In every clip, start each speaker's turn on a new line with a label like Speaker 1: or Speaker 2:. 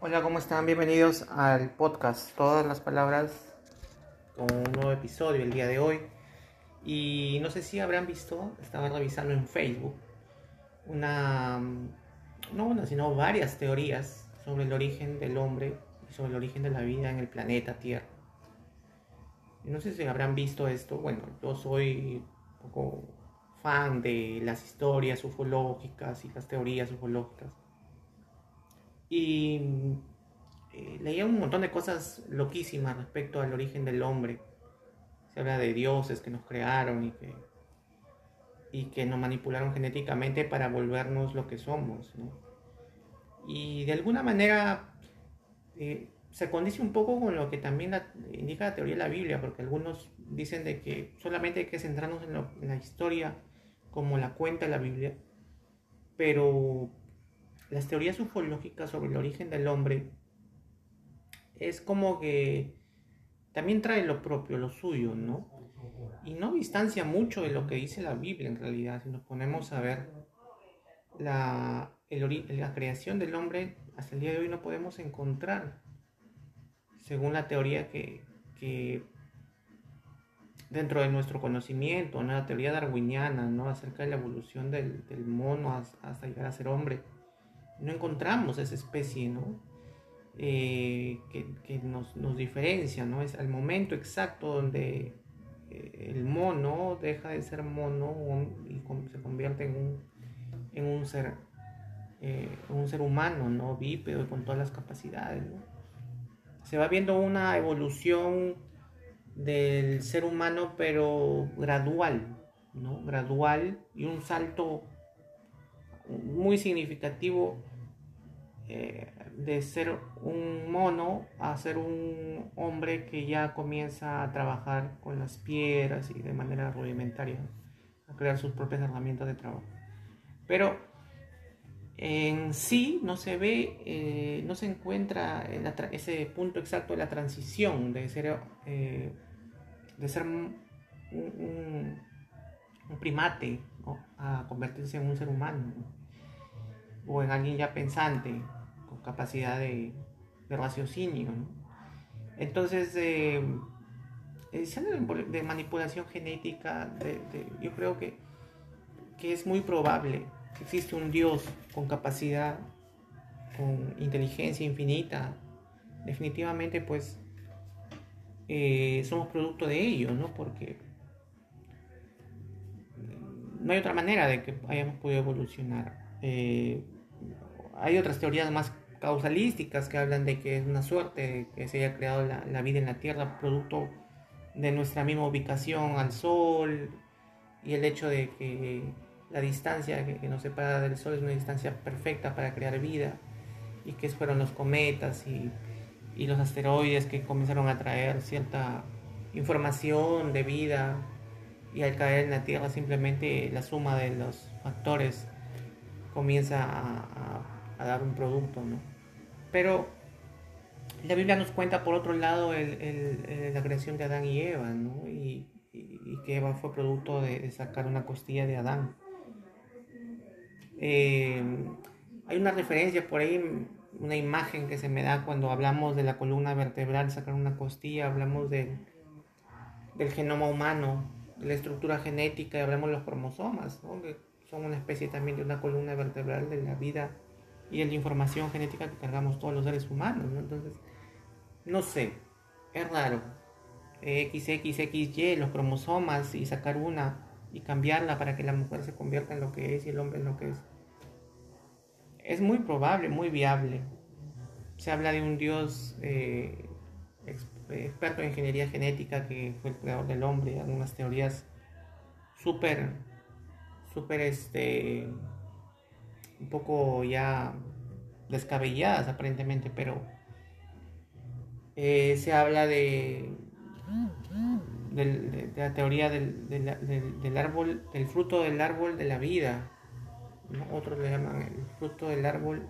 Speaker 1: Hola, ¿cómo están? Bienvenidos al podcast Todas las Palabras con un nuevo episodio el día de hoy. Y no sé si habrán visto, estaba revisando en Facebook una, no una, sino varias teorías sobre el origen del hombre y sobre el origen de la vida en el planeta Tierra. No sé si habrán visto esto. Bueno, yo soy un poco fan de las historias ufológicas y las teorías ufológicas. Y eh, leía un montón de cosas loquísimas respecto al origen del hombre. Se habla de dioses que nos crearon y que, y que nos manipularon genéticamente para volvernos lo que somos. Y de alguna manera eh, se condice un poco con lo que también indica la teoría de la Biblia, porque algunos dicen de que solamente hay que centrarnos en, la historia como la cuenta la Biblia, pero las teorías ufológicas sobre el origen del hombre es como que también trae lo propio, lo suyo, ¿no? Y no distancia mucho de lo que dice la Biblia en realidad. Si nos ponemos a ver la, la creación del hombre, hasta el día de hoy no podemos encontrar, según la teoría que, que dentro de nuestro conocimiento, ¿no? la teoría darwiniana, ¿no? acerca de la evolución del, del mono hasta llegar a ser hombre no encontramos esa especie, ¿no? Eh, que, nos, diferencia, ¿no? Es al momento exacto donde eh, el mono deja de ser mono y se convierte en un, en un ser eh, un ser humano, ¿no? Bípedo con todas las capacidades, Se va viendo una evolución del ser humano, pero gradual, ¿no? Gradual y un salto muy significativo eh, de ser un mono a ser un hombre que ya comienza a trabajar con las piedras y de manera rudimentaria, a crear sus propias herramientas de trabajo. Pero en sí no se ve, eh, no se encuentra en ese punto exacto de la transición de ser, eh, de ser un, primate a convertirse en un ser humano o en alguien ya pensante, con capacidad de, raciocinio. Entonces, eh, de manipulación genética, yo creo que, que es muy probable que existe un Dios con capacidad, con inteligencia infinita. Definitivamente, pues, eh, somos producto de ello, ¿no? Porque no hay otra manera de que hayamos podido evolucionar. Eh, hay otras teorías más causalísticas que hablan de que es una suerte que se haya creado la, vida en la Tierra producto de nuestra misma ubicación al Sol y el hecho de que la distancia que, nos separa del Sol es una distancia perfecta para crear vida y que fueron los cometas y, los asteroides que comenzaron a traer cierta información de vida y al caer en la Tierra simplemente la suma de los factores comienza a, dar un producto, ¿no? Pero la Biblia nos cuenta por otro lado la creación de Adán y Eva, ¿no? Y, que Eva fue producto de, sacar una costilla de Adán. Eh, hay una referencia por ahí, una imagen que se me da cuando hablamos de la columna vertebral, sacar una costilla, hablamos del, genoma humano, de la estructura genética, y hablamos de los cromosomas, ¿no? son una especie también de una columna vertebral de la vida y de la información genética que cargamos todos los seres humanos, ¿no? Entonces, no sé, es raro. XXXY, los cromosomas y sacar una y cambiarla para que la mujer se convierta en lo que es y el hombre en lo que es. Es muy probable, muy viable. Se habla de un dios eh, experto en ingeniería genética que fue el creador del hombre, algunas teorías súper súper, este, un poco ya descabelladas aparentemente, pero eh, se habla de, de, la teoría del, del, árbol, del fruto del árbol de la vida. Otros le llaman el fruto del árbol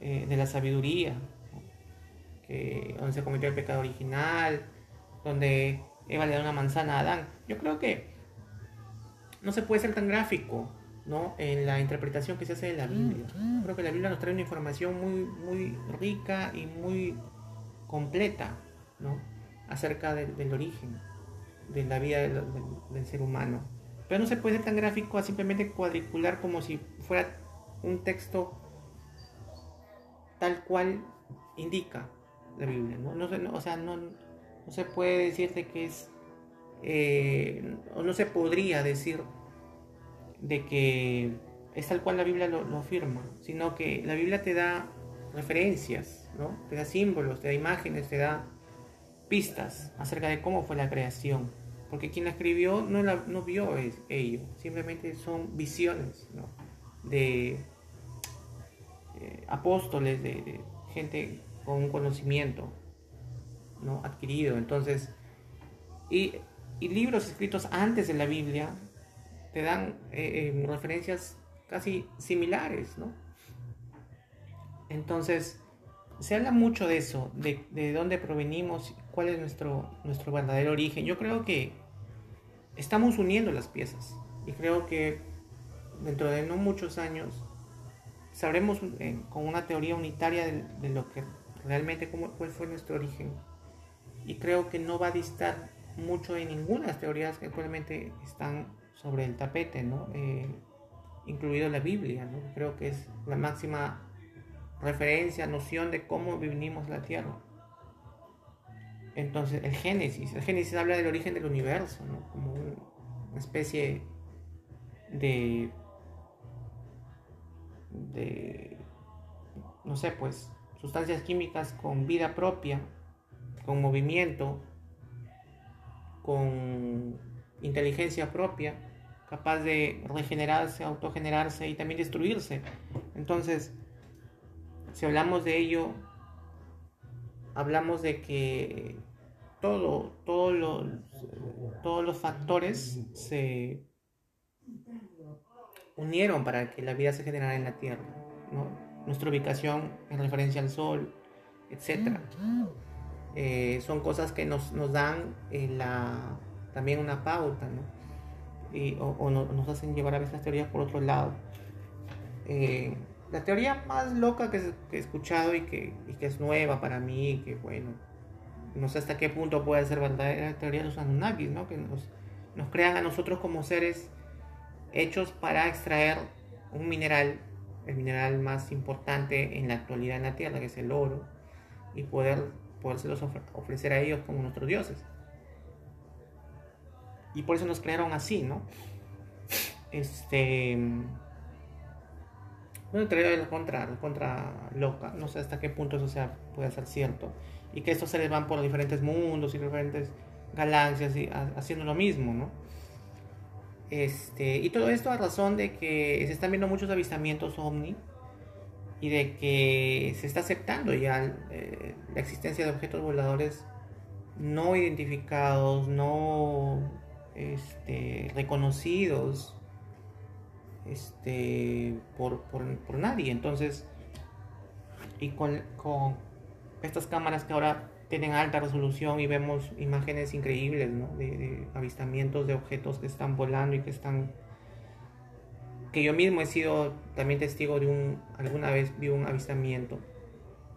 Speaker 1: eh, de la sabiduría, que, donde se cometió el pecado original, donde Eva le da una manzana a Adán. Yo creo que no se puede ser tan gráfico, ¿no? En la interpretación que se hace de la Biblia. Creo que la Biblia nos trae una información muy, muy rica y muy completa, ¿no? Acerca del origen de la vida del, ser humano. Pero no se puede ser tan gráfico a simplemente cuadricular como si fuera un texto tal cual indica la Biblia. ¿no? no o sea, no, no se puede decirte que es, eh, o no se podría decir de que es tal cual la Biblia lo, lo, afirma, sino que la Biblia te da referencias, ¿no? te da símbolos, te da imágenes, te da pistas acerca de cómo fue la creación. Porque quien la escribió no, la, no vio ello, simplemente son visiones de eh, apóstoles, de, gente con un conocimiento ¿no? adquirido. Entonces, y, libros escritos antes de la Biblia te dan eh, eh, referencias casi similares, ¿no? Entonces, se habla mucho de eso, de, de dónde provenimos, cuál es nuestro, nuestro verdadero origen. Yo creo que estamos uniendo las piezas y creo que dentro de no muchos años sabremos eh, con una teoría unitaria de, lo que realmente cómo, cuál fue nuestro origen y creo que no va a distar mucho de ninguna de las teorías que actualmente están sobre el tapete, ¿no? Eh, incluido la Biblia, ¿no? creo que es la máxima referencia, noción de cómo vivimos la tierra. Entonces, el Génesis, el Génesis habla del origen del universo, ¿no? Como una especie de, de, no sé, pues, sustancias químicas con vida propia, con movimiento, con inteligencia propia, capaz de regenerarse, autogenerarse y también destruirse. Entonces, si hablamos de ello, hablamos de que todo, todos los, todos los factores se unieron para que la vida se generara en la Tierra. Nuestra ubicación en referencia al Sol, etc. Eh, son cosas que nos, dan eh, la, también una pauta, Y, o, nos hacen llevar a veces las teorías por otro lado. Eh, la teoría más loca que, he escuchado y que, que es nueva para mí, que bueno, no sé hasta qué punto puede ser verdadera la teoría de los Anunnakis, ¿no? que nos, nos crean a nosotros como seres hechos para extraer un mineral, el mineral más importante en la actualidad en la Tierra, que es el oro, y poder podérselos ofrecer a ellos como nuestros dioses. Y por eso nos crearon así, ¿no? Este una teoría contra, contra loca, no sé hasta qué punto eso sea, puede ser cierto, y que estos seres van por diferentes mundos y diferentes galaxias y haciendo lo mismo, ¿no? Este, y todo esto a razón de que se están viendo muchos avistamientos ovni y de que se está aceptando ya eh, la existencia de objetos voladores no identificados, no este, reconocidos este, por, nadie. Entonces, y con, estas cámaras que ahora tienen alta resolución y vemos imágenes increíbles de, avistamientos de objetos que están volando y que están que yo mismo he sido también testigo de un alguna vez vi un avistamiento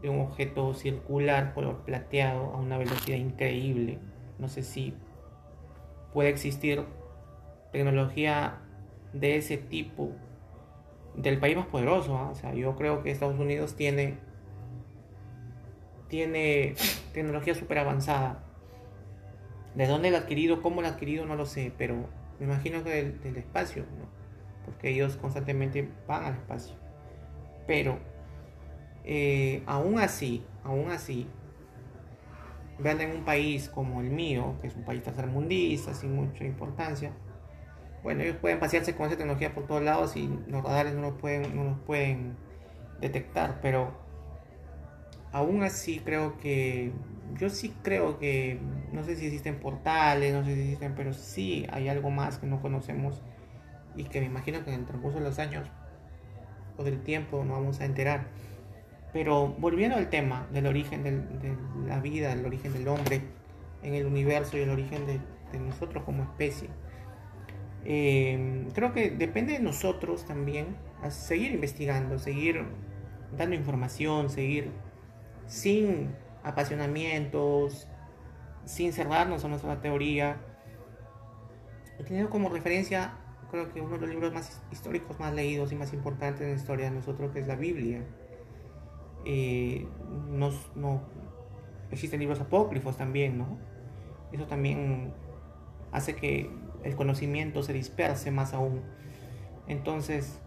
Speaker 1: de un objeto circular color plateado a una velocidad increíble no sé si puede existir tecnología de ese tipo del país más poderoso. ¿ah? O sea, yo creo que Estados Unidos tiene, tiene tecnología súper avanzada. ¿De dónde la ha adquirido? ¿Cómo la ha adquirido? No lo sé, pero me imagino que del, espacio, porque ellos constantemente van al espacio. Pero eh, aún así, aún así, vean en un país como el mío, que es un país tercermundista, sin mucha importancia, bueno, ellos pueden pasearse con esa tecnología por todos lados y los radares no no los pueden detectar, pero aún así creo que, yo sí creo que, no sé si existen portales, no sé si existen, pero sí hay algo más que no conocemos y que me imagino que en el transcurso de los años o del tiempo nos vamos a enterar. Pero volviendo al tema del origen de la vida, del origen del hombre, en el universo y el origen de, nosotros como especie. Eh, creo que depende de nosotros también seguir investigando, seguir dando información, seguir sin apasionamientos, sin cerrarnos a nuestra teoría. He tenido como referencia, creo que uno de los libros más históricos más leídos y más importantes en la historia de nosotros, que es la Biblia. Eh, no, existen libros apócrifos también, ¿no? Eso también hace que el conocimiento se disperse más aún. Entonces,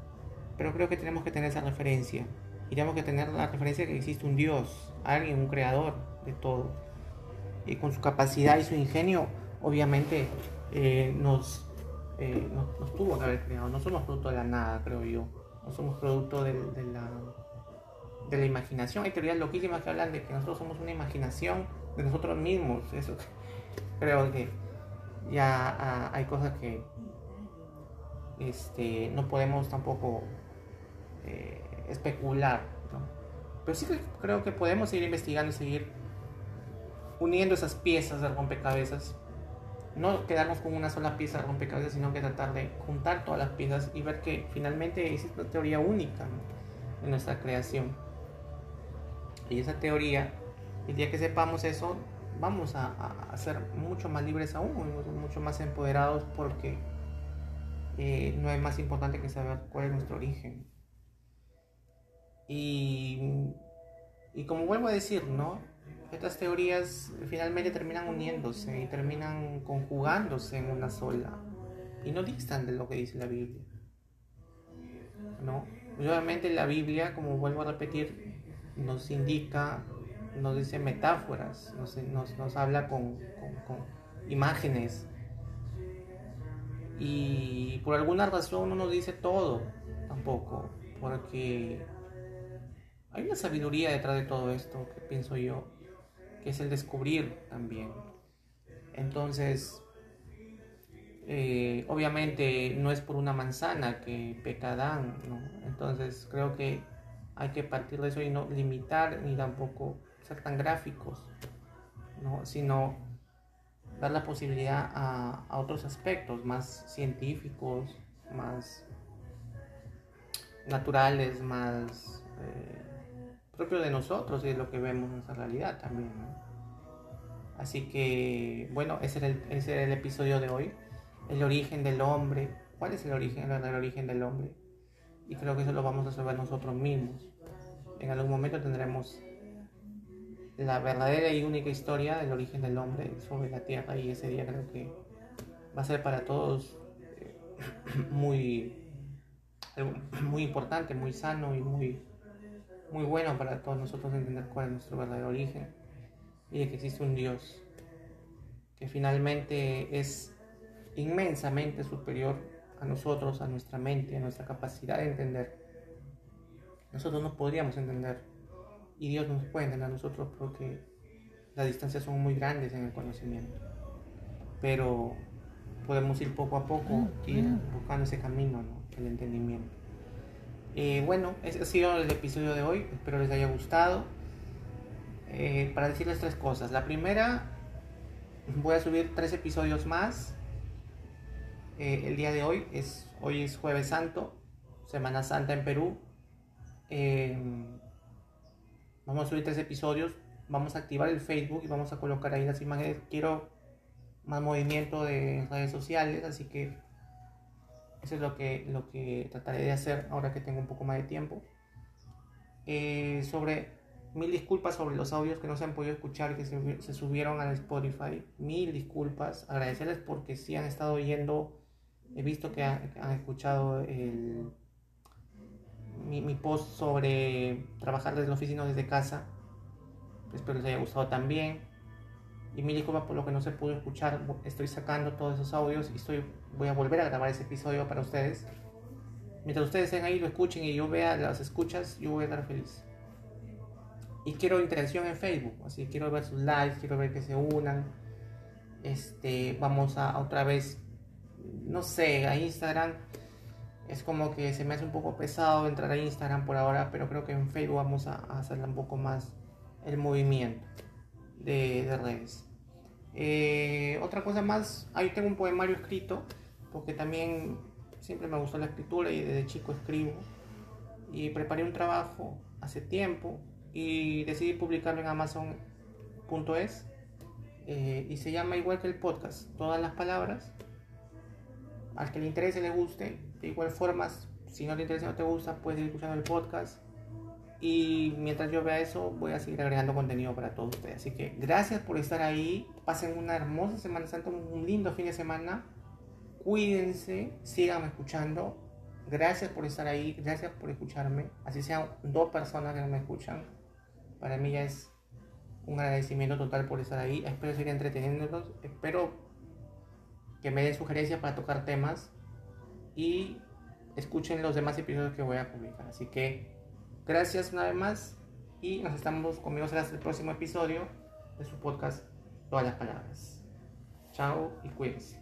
Speaker 1: pero creo que tenemos que tener esa referencia. Y tenemos que tener la referencia de que existe un Dios, alguien, un creador de todo. Y con su capacidad y su ingenio, obviamente, eh, nos, eh, nos, tuvo que haber creado. No somos producto de la nada, creo yo. No somos producto de, la, de la imaginación. Hay teorías loquísimas que hablan de que nosotros somos una imaginación de nosotros mismos. Eso creo que ya ah, hay cosas que este, no podemos tampoco eh, especular. Pero sí creo que podemos seguir investigando y seguir uniendo esas piezas de rompecabezas. No quedarnos con una sola pieza de rompecabezas, sino que tratar de juntar todas las piezas y ver que finalmente existe una teoría única en nuestra creación. Y esa teoría, el día que sepamos eso, vamos a, ser mucho más libres aún, mucho más empoderados porque eh, no es más importante que saber cuál es nuestro origen. Y, y como vuelvo a decir, ¿no? Estas teorías finalmente terminan uniéndose y terminan conjugándose en una sola. Y no distan de lo que dice la Biblia. ¿No? obviamente la Biblia, como vuelvo a repetir, nos indica, nos dice metáforas, nos, nos, nos habla con, con, con imágenes. Y por alguna razón no nos dice todo tampoco, porque hay una sabiduría detrás de todo esto, que pienso yo, que es el descubrir también. Entonces, eh, obviamente no es por una manzana que peca Adán, ¿no? Entonces creo que hay que partir de eso y no limitar ni tampoco ser tan gráficos, ¿no? sino dar la posibilidad a, otros aspectos más científicos, más naturales, más eh, propio de nosotros y de lo que vemos en nuestra realidad también. Así que, bueno, ese era, el, ese el episodio de hoy. El origen del hombre. ¿Cuál es el origen, el origen del hombre? Y creo que eso lo vamos a saber nosotros mismos. En algún momento tendremos la verdadera y única historia del origen del hombre sobre la tierra y ese día creo que va a ser para todos eh, muy, muy importante, muy sano y muy muy bueno para todos nosotros entender cuál es nuestro verdadero origen y de que existe un Dios que finalmente es inmensamente superior a nosotros, a nuestra mente, a nuestra capacidad de entender. Nosotros no podríamos entender y Dios nos puede entender a nosotros porque las distancias son muy grandes en el conocimiento. Pero podemos ir poco a poco, ir buscando ese camino, el entendimiento. Eh, bueno, ese ha sido el episodio de hoy. Espero les haya gustado. Eh, para decirles tres cosas. La primera, voy a subir tres episodios más. Eh, el día de hoy es hoy es jueves santo, Semana Santa en Perú. vamos a subir tres episodios. Vamos a activar el Facebook y vamos a colocar ahí las imágenes. Quiero más movimiento de redes sociales, así que eso es lo que, lo que trataré de hacer ahora que tengo un poco más de tiempo. Eh, sobre mil disculpas sobre los audios que no se han podido escuchar que se, subieron al Spotify. Mil disculpas. Agradecerles porque sí han estado oyendo. He visto que han, escuchado mi, mi, post sobre trabajar desde la oficina desde casa. Espero les haya gustado también. Y mil disculpas por lo que no se pudo escuchar. Estoy sacando todos esos audios y estoy, voy a volver a grabar ese episodio para ustedes. Mientras ustedes estén ahí, lo escuchen y yo vea las escuchas, yo voy a estar feliz. Y quiero interacción en Facebook, así quiero ver sus likes, quiero ver que se unan. Este, vamos a otra vez, no sé, a Instagram. Es como que se me hace un poco pesado entrar a Instagram por ahora, pero creo que en Facebook vamos a, a un poco más el movimiento de, redes. Eh, otra cosa más, ahí tengo un poemario escrito, porque también siempre me gustó la escritura y desde chico escribo. Y preparé un trabajo hace tiempo y decidí publicarlo en amazon.es. Eh, y se llama igual que el podcast, todas las palabras. Al que le interese, le guste. De igual forma, si no te interesa, no te gusta, puedes ir escuchando el podcast. Y mientras yo vea eso, voy a seguir agregando contenido para todos ustedes. Así que gracias por estar ahí. Pasen una hermosa Semana Santa, un lindo fin de semana. Cuídense, sigan escuchando. Gracias por estar ahí, gracias por escucharme. Así sean dos personas que no me escuchan. Para mí ya es un agradecimiento total por estar ahí. Espero seguir entreteniéndolos. Espero que me den sugerencias para tocar temas. Y escuchen los demás episodios que voy a publicar. Así que Gracias una vez más y nos estamos conmigo hasta el próximo episodio de su podcast Todas las Palabras. Chao y cuídense.